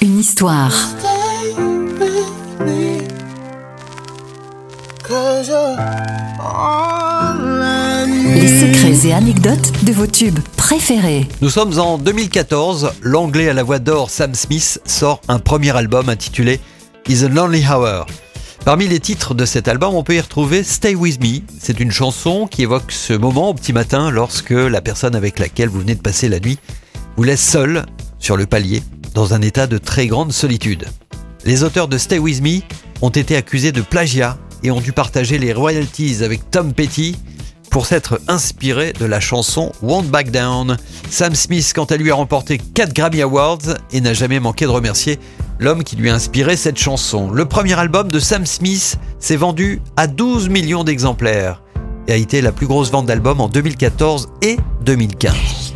Une histoire. Les secrets et anecdotes de vos tubes préférés. Nous sommes en 2014. L'anglais à la voix d'or Sam Smith sort un premier album intitulé Is a Lonely Hour. Parmi les titres de cet album, on peut y retrouver Stay With Me. C'est une chanson qui évoque ce moment au petit matin lorsque la personne avec laquelle vous venez de passer la nuit vous laisse seul le palier dans un état de très grande solitude. Les auteurs de Stay With Me ont été accusés de plagiat et ont dû partager les royalties avec Tom Petty pour s'être inspiré de la chanson Won't Back Down. Sam Smith, quant à lui, a remporté 4 Grammy Awards et n'a jamais manqué de remercier l'homme qui lui a inspiré cette chanson. Le premier album de Sam Smith s'est vendu à 12 millions d'exemplaires et a été la plus grosse vente d'albums en 2014 et 2015.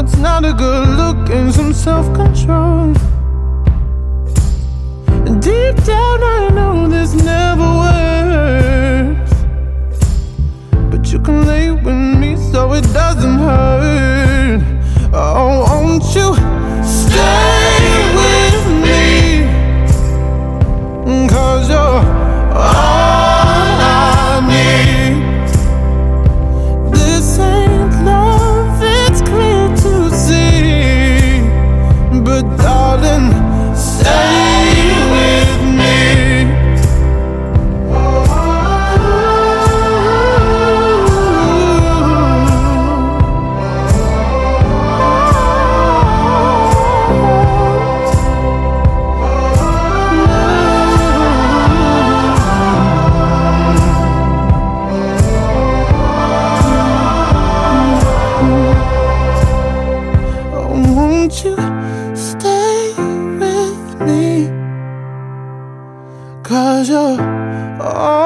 it's not a good look and some self control. Deep down, I know you stay with me? Cause you're all